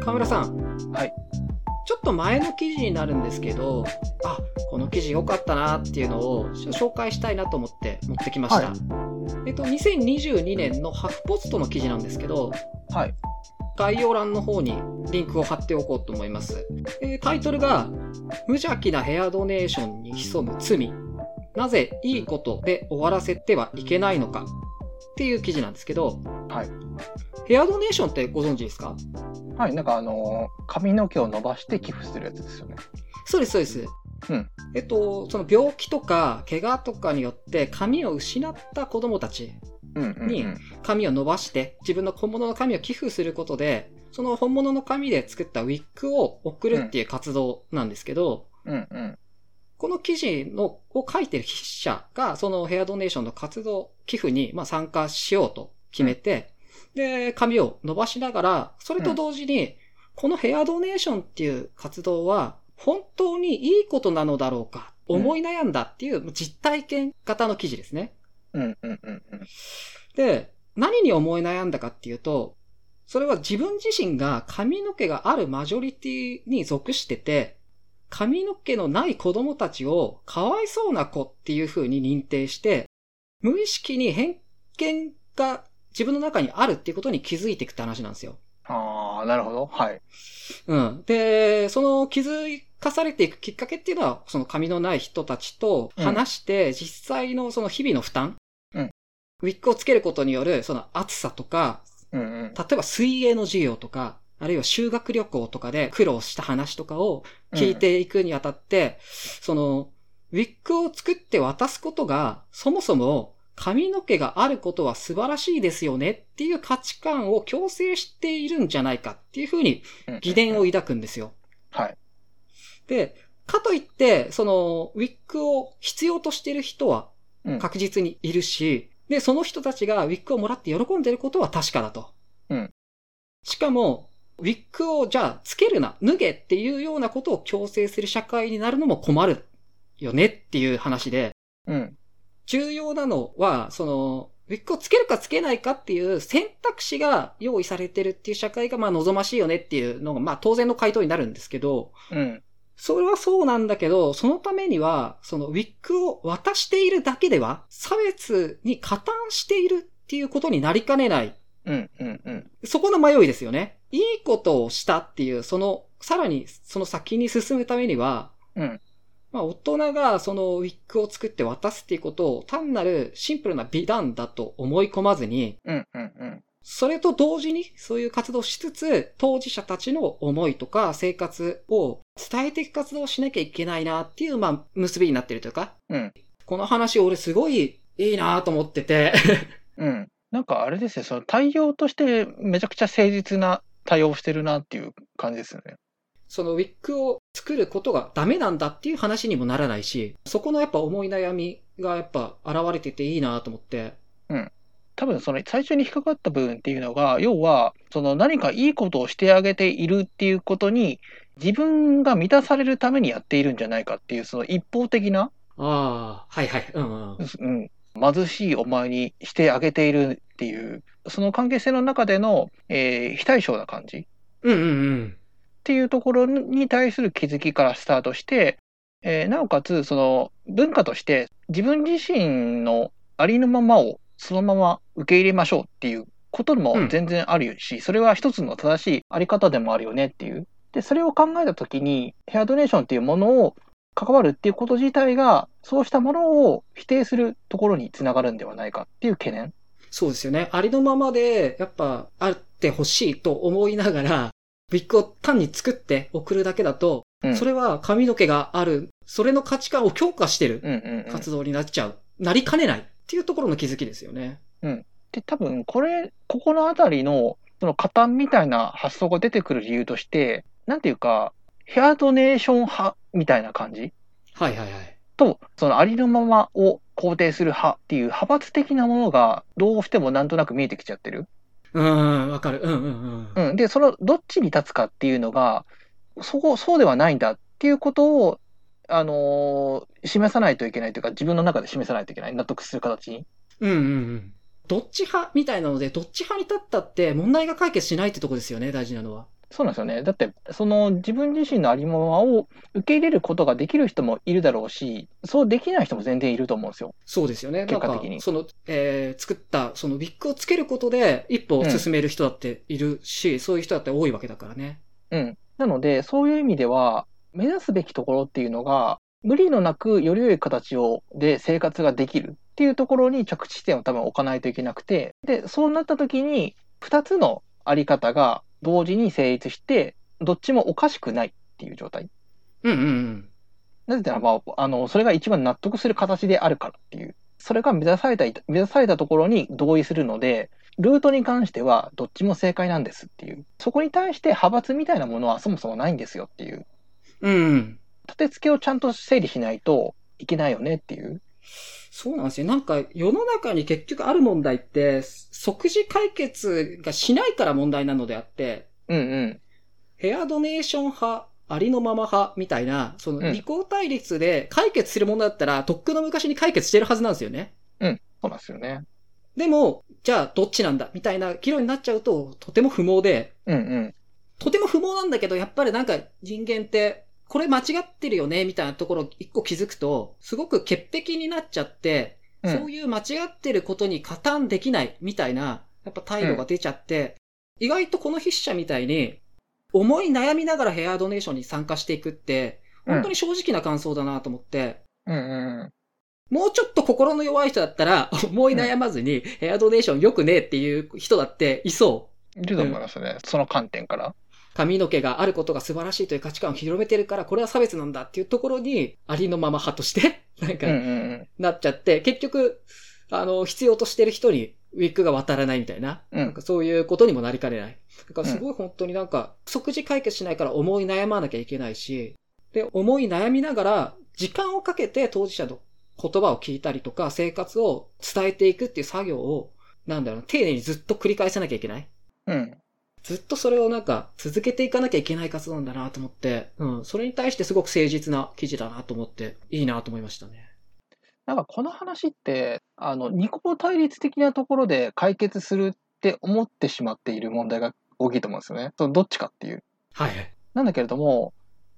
河村さん。はい。ちょっと前の記事になるんですけど、あ、この記事良かったなっていうのを紹介したいなと思って持ってきました。はいえっと、2022年のハフポストの記事なんですけど、はい。概要欄の方にリンクを貼っておこうと思います。えータイトルが、無邪気なヘアドネーションに潜む罪。なぜいいことで終わらせてはいけないのか。っていう記事なんですけど、はい。ヘアドネーションってご存知ですか？はい。なんかあのー髪の毛を伸ばして寄付するやつですよね。そうです、そうです。うんえっと、その病気とか怪我とかによって髪を失った子供たち。に髪を伸ばして自分の本物の髪を寄付することで、その本物の髪で作ったウィッグを送るっていう活動なんですけど、うんうん。この記事のを書いてる筆者が、そのヘアドネーションの活動、寄付にまあ参加しようと決めて、で、髪を伸ばしながら、それと同時に、このヘアドネーションっていう活動は、本当にいいことなのだろうか、うん思い悩んだっていう実体験型の記事ですね。うんうんうんうん。で、何に思い悩んだかっていうと、それは自分自身が髪の毛があるマジョリティに属してて、髪の毛のない子供たちをかわいそうな子っていう風に認定して、無意識に偏見が自分の中にあるっていうことに気づいていくって話なんですよ。ああ、なるほど。はい。うん。で、その気づかされていくきっかけっていうのは、その髪のない人たちと話して、実際のその日々の負担、うんウィッグをつけることによるその暑さとか、うんうん。例えば水泳の授業とか、あるいは修学旅行とかで苦労した話とかを聞いていくにあたって、その、ウィッグを作って渡すことが、そもそも髪の毛があることは素晴らしいですよねっていう価値観を強制しているんじゃないかっていうふうにうん疑念を抱くんですよ。はい。で、かといって、その、ウィッグを必要としている人はうん確実にいるし、で、その人たちがウィッグをもらって喜んでいることは確かだと。うんしかも、ウィッグをじゃあつけるな、脱げっていうようなことを強制する社会になるのも困るよねっていう話で、うん。重要なのは、その、ウィッグをつけるかつけないかっていう選択肢が用意されてるっていう社会がまあ望ましいよねっていうのがまあ当然の回答になるんですけど、うん。それはそうなんだけど、そのためには、そのウィッグを渡しているだけでは、差別に加担しているっていうことになりかねない。うんうんうん。そこの迷いですよね。いいことをしたっていう、その、さらにその先に進むためには、うん。まあ大人がそのウィッグを作って渡すっていうことを単なるシンプルな美談だと思い込まずに、うんうんうん。それと同時にそういう活動をしつつ、当事者たちの思いとか生活を伝えていく活動をしなきゃいけないなっていう、まあ、結びになってるというか、うん。この話俺すごいいいなと思ってて、うん。なんかあれですよ、その対応としてめちゃくちゃ誠実な対応をしてるなっていう感じですよね。そのウィッグを作ることがダメなんだっていう話にもならないし、そこのやっぱ思い悩みがやっぱ現れてていいなと思って、多分その最初に引っかかった部分っていうのが、要は、その何かいいことをしてあげているっていうことに、自分が満たされるためにやっているんじゃないかっていう、その一方的な、ああ、はいはい、うんうん。うん、貧しいお前にしてあげているっていう、その関係性の中での、えー非対称な感じっうんうんうん。ていうところに対する気づきからスタートして、えーなおかつ、その文化として自分自身のありのままをそのまま受け入れましょうっていうことも全然あるし、それは一つの正しいあり方でもあるよねっていう。で、それを考えたときに、ヘアドネーションっていうものを関わるっていうこと自体が、そうしたものを否定するところにつながるんではないかっていう懸念。そうですよね。ありのままで、やっぱ、あってほしいと思いながら、ウィッグを単に作って送るだけだと、うんそれは髪の毛がある、それの価値観を強化してるうんうんうん、活動になっちゃう。なりかねないっていうところの気づきですよね。で、多分これ、ここのあたりの、その加担みたいな発想が出てくる理由として、なんていうか、ヘアドネーション派みたいな感じ？はいはいはい。と、そのありのままを肯定する派っていう派閥的なものがどうしてもなんとなく見えてきちゃってる。うーん、わかる。うんうんうん。うん。で、そのどっちに立つかっていうのが、そこ、そうではないんだっていうことを、あのー示さないといけないというか、自分の中で示さないといけない。納得する形に。うんうんうん。どっち派みたいなので、どっち派に立ったって問題が解決しないってとこですよね、大事なのは。そうなんですよね。だって、その自分自身のありものを受け入れることができる人もいるだろうし、そうできない人も全然いると思うんですよ。そうですよね。結果的にその、えー作った、そのウィッグをつけることで、一歩進める人だっているし、そういう人だって多いわけだからね。うん。なので、そういう意味では、目指すべきところっていうのが、無理のなくより良い形をで生活ができるっていうところに着地点を多分置かないといけなくて、で、そうなった時に、二つのあり方が同時に成立して、どっちもおかしくないっていう状態。うんうんうん。なぜならば、あの、それが一番納得する形であるからっていう。それが目指された、目指されたところに同意するので、ルートに関してはどっちも正解なんですっていう。そこに対して派閥みたいなものはそもそもないんですよっていう。うんうん。立て付けをちゃんと整理しないといけないよねっていう。そうなんですよ。なんか、世の中に結局ある問題って、即時解決がしないから問題なのであって、うんうん。ヘアドネーション派、ありのまま派みたいな、そのうん二項対立で解決するものだったら、とっくの昔に解決してるはずなんですよね。そうなんですよね。でも、じゃあどっちなんだみたいな議論になっちゃうと、とても不毛で、うんうん。とても不毛なんだけど、やっぱりなんか人間って、これ間違ってるよねみたいなところ一個気づくと、すごく潔癖になっちゃって、うんそういう間違ってることに加担できないみたいな、やっぱ態度が出ちゃって、意外とこの筆者みたいに、思い悩みながらヘアドネーションに参加していくって、本当に正直な感想だなと思って、うんうん。もうちょっと心の弱い人だったら、思い悩まずにヘアドネーション良くねえっていう人だっていそう。いると思いますね。その観点から。髪の毛があることが素晴らしいという価値観を広めてるから、これは差別なんだっていうところに、ありのまま派として、なんか。なっちゃって、結局、あの、必要としてる人にウィッグが渡らないみたいな、うんなんかそういうことにもなりかねない。だからすごい本当になんか、即時解決しないから思い悩まなきゃいけないし、で、思い悩みながら、時間をかけて当事者の言葉を聞いたりとか、生活を伝えていくっていう作業を、なんだろうな、丁寧にずっと繰り返さなきゃいけない。うん。ずっとそれをなんか続けていかなきゃいけない活動なんだなと思って、うん、それに対してすごく誠実な記事だなと思って、いいなと思いましたね。なんかこの話って、あの、二項対立的なところで解決するって思ってしまっている問題が大きいと思うんですよね。そのどっちかっていう。はいはい。なんだけれども、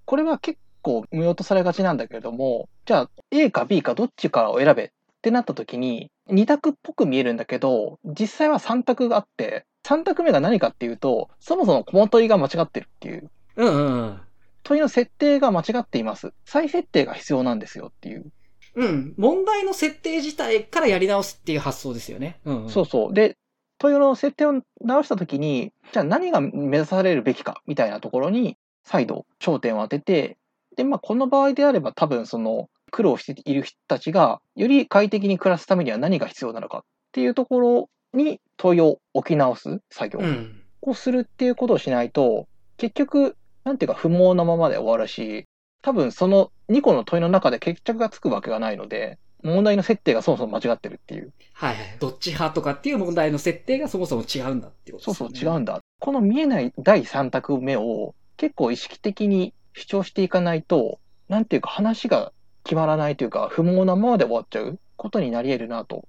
これは結構無用とされがちなんだけれども、じゃあ A か B かどっちかを選べってなった時に、2択っぽく見えるんだけど、実際は3択があって、3択目が何かっていうと、そもそもこの問いが間違ってるっていう。うんうんうん。問いの設定が間違っています。再設定が必要なんですよっていう。うん。問題の設定自体からやり直すっていう発想ですよね。うん、うん。そうそう。で、問いの設定を直したときに、じゃあ何が目指されるべきかみたいなところに再度焦点を当てて、で、まあこの場合であれば多分その苦労している人たちがより快適に暮らすためには何が必要なのかっていうところに問いを置き直す作業うん。をするっていうことをしないと、結局、なんていうか不毛なままで終わるし、多分その2個の問いの中で決着がつくわけがないので、問題の設定がそもそも間違ってるっていう。はいはい。どっち派とかっていう問題の設定がそもそも違うんだっていうことそうですよね。そう違うんだ。この見えない第三択目を結構意識的に主張していかないと、なんていうか話が決まらないというか、不毛なままで終わっちゃうことになり得るなと。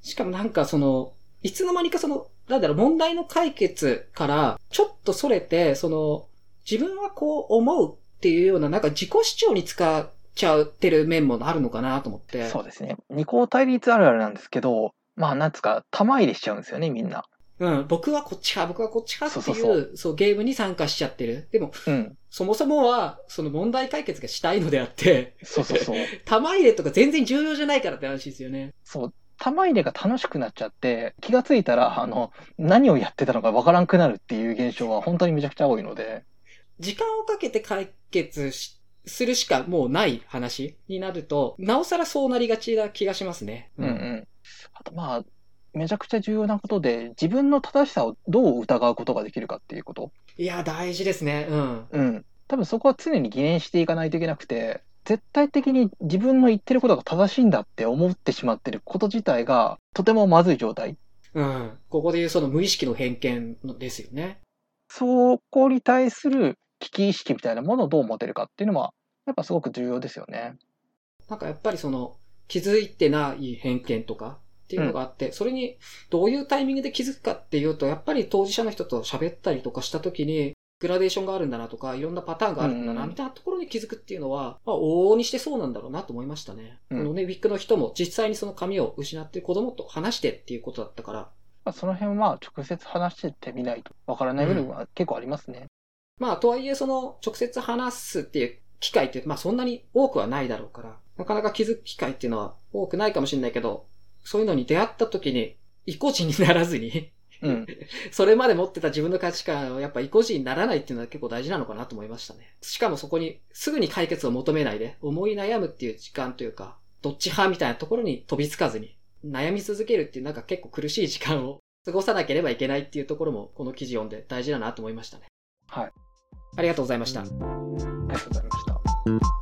しかもなんかその、いつの間にかその、なんだろう、問題の解決から、ちょっとそれて、その、自分はこう思うっていうような、なんか自己主張に使っちゃってる面もあるのかなと思って。そうですね。二項対立あるあるなんですけど、まあなんつうか、玉入れしちゃうんですよね、みんな。うん、僕はこっち派、僕はこっち派っていう、そうそうゲームに参加しちゃってる。でも、うん。そもそもは、その問題解決がしたいのであって、そうそうそう。玉入れとか全然重要じゃないからって話ですよね。そう。玉入れが楽しくなっちゃって、気がついたら、あの、何をやってたのかわからんくなるっていう現象は本当にめちゃくちゃ多いので、時間をかけて解決しするしかもうない話になると、なおさらそうなりがちな気がしますね。うんうん。あとまあ、めちゃくちゃ重要なことで、自分の正しさをどう疑うことができるかっていうこと。いや、大事ですね。うん。うん。多分そこは常に疑念していかないといけなくて、絶対的に自分の言ってることが正しいんだって思ってしまってること自体が、とてもまずい状態。うん。ここでいうその無意識の偏見ですよね。そこに対する危機意識みたいなものをどう持てるかっていうのは、やっぱすごく重要ですよね。なんかやっぱりその、気づいてない偏見とかっていうのがあって、それにどういうタイミングで気づくかっていうと、やっぱり当事者の人と喋ったりとかした時に、グラデーションがあるんだなとか、いろんなパターンがあるんだな、うんみたいなところに気づくっていうのは、まあ、往々にしてそうなんだろうなと思いましたね。うんこのね、ウィッグの人も実際にその髪を失って子供と話してっていうことだったから、まあ、その辺は直接話してってみないとわからない部分は結構ありますね。まあ、とはいえ、その、直接話すっていう機会って、まあ、そんなに多くはないだろうから、なかなか気づく機会っていうのは多くないかもしれないけど、そういうのに出会った時に、意固地にならずに、うん。それまで持ってた自分の価値観をやっぱ意固地にならないっていうのは結構大事なのかなと思いましたね。しかもそこにすぐに解決を求めないで、思い悩むっていう時間というか、どっち派みたいなところに飛びつかずに、悩み続けるっていうなんか結構苦しい時間を 過ごさなければいけないっていうところも、この記事読んで大事だなと思いましたね。はい。ありがとうございました。ありがとうございました。